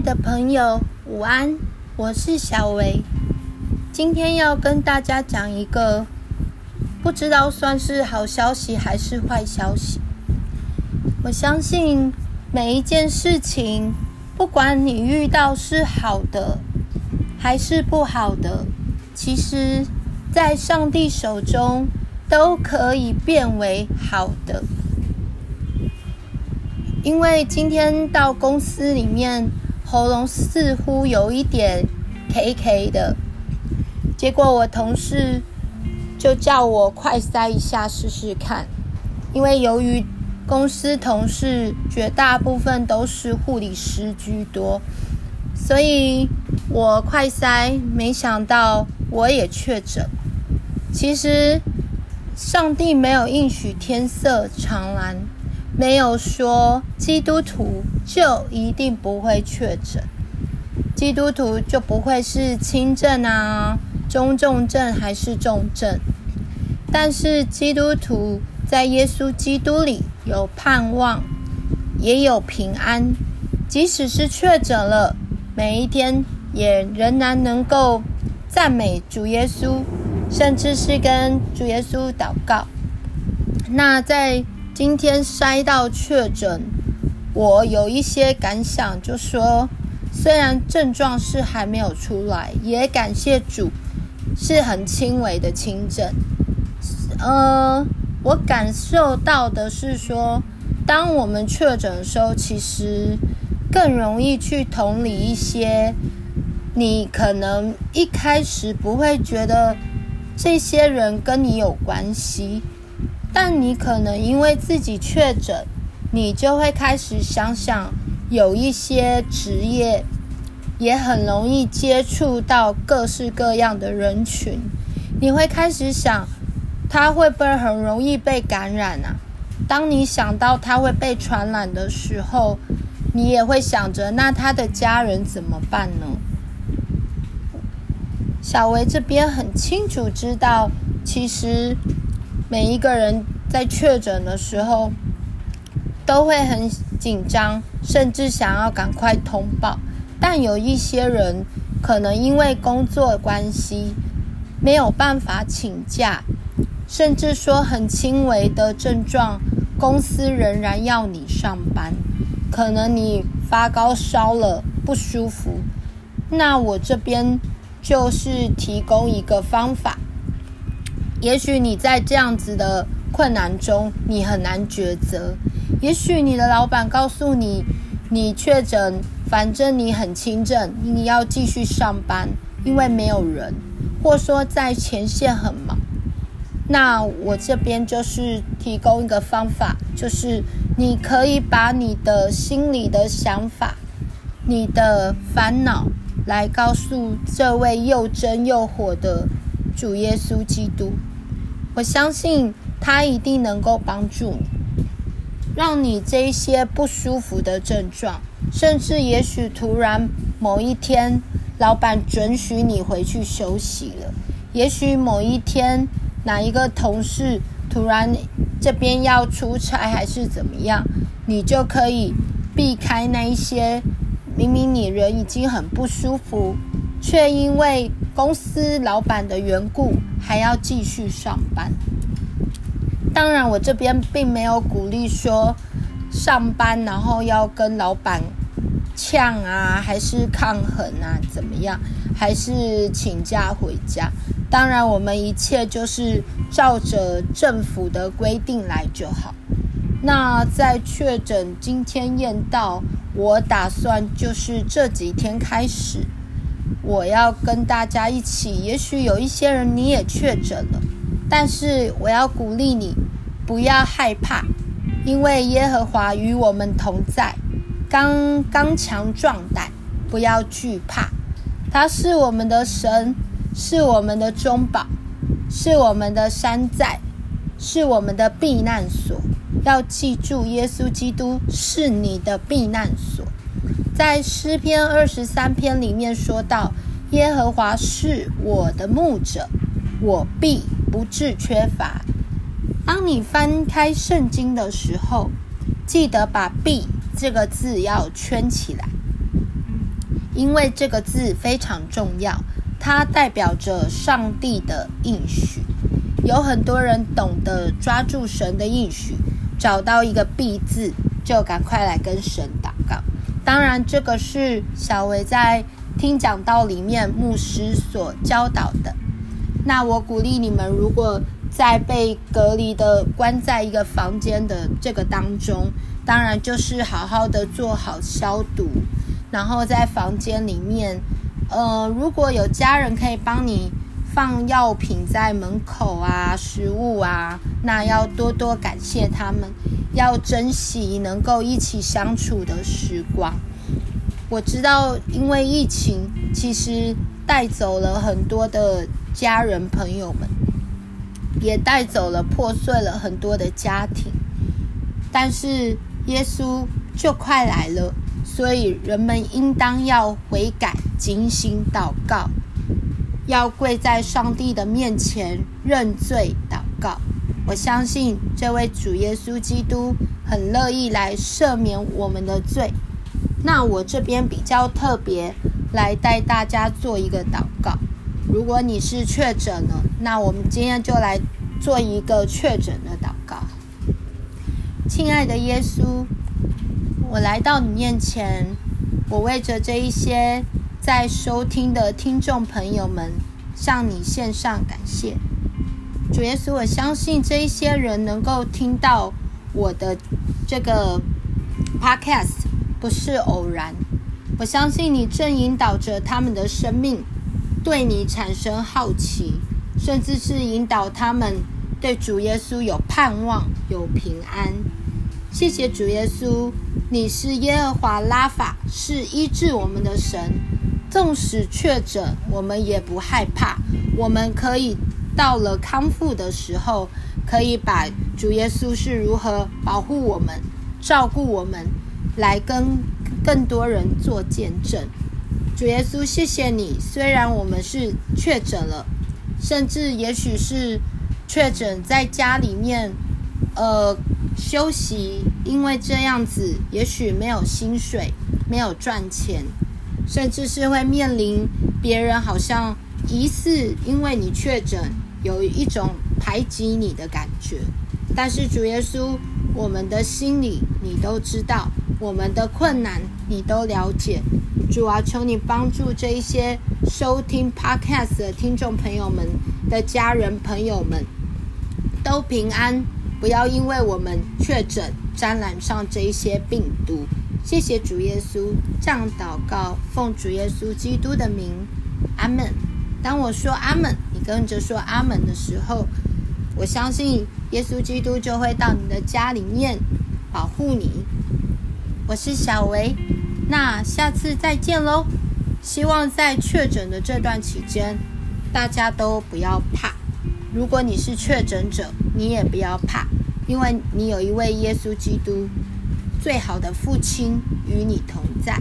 的朋友，午安，我是小薇。今天要跟大家讲一个不知道算是好消息还是坏消息。我相信每一件事情，不管你遇到是好的还是不好的，其实在上帝手中都可以变为好的。因为今天到公司里面，喉咙似乎有一点 K K 的，结果我同事就叫我快塞一下试试看。因为由于公司同事绝大部分都是护理师居多，所以我快塞，没想到我也确诊。其实上帝没有应许天色常蓝。没有说基督徒就一定不会确诊，基督徒就不会是轻症啊、中重症还是重症。但是基督徒在耶稣基督里有盼望，也有平安。即使是确诊了，每一天也仍然能够赞美主耶稣，甚至是跟主耶稣祷告。那在今天筛到确诊，我有一些感想，就说虽然症状是还没有出来，也感谢主是很轻微的轻症。呃，我感受到的是说，当我们确诊的时候，其实更容易去同理一些，你可能一开始不会觉得这些人跟你有关系。但你可能因为自己确诊，你就会开始想想，有一些职业也很容易接触到各式各样的人群，你会开始想，他会不会很容易被感染啊？当你想到他会被传染的时候，你也会想着，那他的家人怎么办呢？小维这边很清楚知道，其实。每一个人在确诊的时候都会很紧张，甚至想要赶快通报。但有一些人可能因为工作关系没有办法请假，甚至说很轻微的症状，公司仍然要你上班。可能你发高烧了，不舒服，那我这边就是提供一个方法。也许你在这样子的困难中，你很难抉择。也许你的老板告诉你，你确诊，反正你很轻症，你要继续上班，因为没有人，或说在前线很忙。那我这边就是提供一个方法，就是你可以把你的心里的想法、你的烦恼，来告诉这位又真又火的。主耶稣基督，我相信他一定能够帮助你，让你这些不舒服的症状，甚至也许突然某一天，老板准许你回去休息了，也许某一天哪一个同事突然这边要出差还是怎么样，你就可以避开那一些，明明你人已经很不舒服。却因为公司老板的缘故，还要继续上班。当然，我这边并没有鼓励说上班然后要跟老板呛啊，还是抗衡啊，怎么样？还是请假回家？当然，我们一切就是照着政府的规定来就好。那在确诊今天验到，我打算就是这几天开始。我要跟大家一起，也许有一些人你也确诊了，但是我要鼓励你，不要害怕，因为耶和华与我们同在，刚刚强壮胆，不要惧怕，他是我们的神，是我们的中保，是我们的山寨，是我们的避难所。要记住，耶稣基督是你的避难所。在诗篇二十三篇里面说到，耶和华是我的牧者，我必不致缺乏。当你翻开圣经的时候，记得把“必”这个字要圈起来。因为这个字非常重要，它代表着上帝的应许。有很多人懂得抓住神的应许，找到一个必字，就赶快来跟神。当然，这个是小维在听讲道里面牧师所教导的。那我鼓励你们，如果在被隔离的关在一个房间的这个当中，当然就是好好的做好消毒，然后在房间里面，呃，如果有家人可以帮你放药品在门口啊，食物啊，那要多多感谢他们，要珍惜能够一起相处的时光。我知道，因为疫情，其实带走了很多的家人朋友们。也带走了，破碎了很多的家庭，但是耶稣就快来了，所以人们应当要悔改、警醒、祷告，要跪在上帝的面前认罪祷告。我相信这位主耶稣基督很乐意来赦免我们的罪。那我这边比较特别，来带大家做一个祷告。如果你是确诊了，那我们今天就来做一个确诊的祷告。亲爱的耶稣，我来到你面前，我为着这一些在收听的听众朋友们，向你献上感谢。主耶稣，我相信这一些人能够听到我的这个 podcast 不是偶然，我相信你正引导着他们的生命。对你产生好奇，甚至是引导他们对主耶稣有盼望、有平安。谢谢主耶稣，你是耶和华拉法，是医治我们的神。纵使确诊，我们也不害怕。我们可以到了康复的时候，可以把主耶稣是如何保护我们、照顾我们，来跟更多人做见证。主耶稣，谢谢你。虽然我们是确诊了，甚至也许是确诊在家里面，呃，休息，因为这样子，也许没有薪水，没有赚钱，甚至是会面临别人好像疑似因为你确诊，有一种排挤你的感觉。但是主耶稣，我们的心里你都知道，我们的困难你都了解。主啊，求你帮助这一些收听 Podcast 的听众朋友们的家人朋友们都平安，不要因为我们确诊沾染上这一些病毒。谢谢主耶稣，这样祷告，奉主耶稣基督的名，阿门。当我说阿门，你跟着说阿门的时候，我相信耶稣基督就会到你的家里面保护你。我是小维。那下次再见喽！希望在确诊的这段期间，大家都不要怕。如果你是确诊者，你也不要怕，因为你有一位耶稣基督，最好的父亲与你同在。